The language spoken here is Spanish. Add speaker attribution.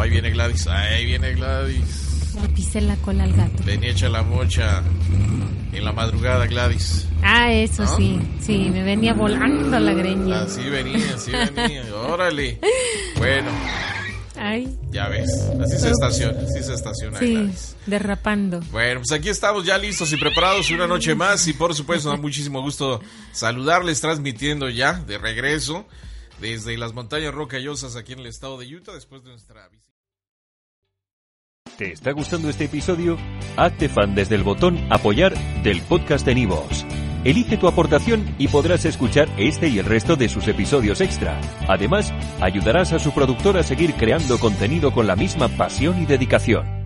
Speaker 1: Ahí viene Gladys, ahí viene Gladys.
Speaker 2: Le pisé la cola al gato.
Speaker 1: Venía hecha la mocha en la madrugada, Gladys.
Speaker 2: Ah, eso
Speaker 1: ¿No?
Speaker 2: sí. Sí, me venía volando la greña.
Speaker 1: Así venía, así venía. Órale. Bueno,
Speaker 2: Ay,
Speaker 1: ya ves. Así se estaciona, así se estaciona
Speaker 2: sí,
Speaker 1: Gladys.
Speaker 2: derrapando.
Speaker 1: Bueno, pues aquí estamos ya listos y preparados una noche más y por supuesto da muchísimo gusto saludarles transmitiendo ya de regreso desde las montañas rocallosas aquí en el estado de Utah después de nuestra visita.
Speaker 3: ¿Te está gustando este episodio? Hazte fan desde el botón Apoyar del podcast de Nivos. Elige tu aportación y podrás escuchar este y el resto de sus episodios extra. Además, ayudarás a su productor a seguir creando contenido con la misma pasión y dedicación.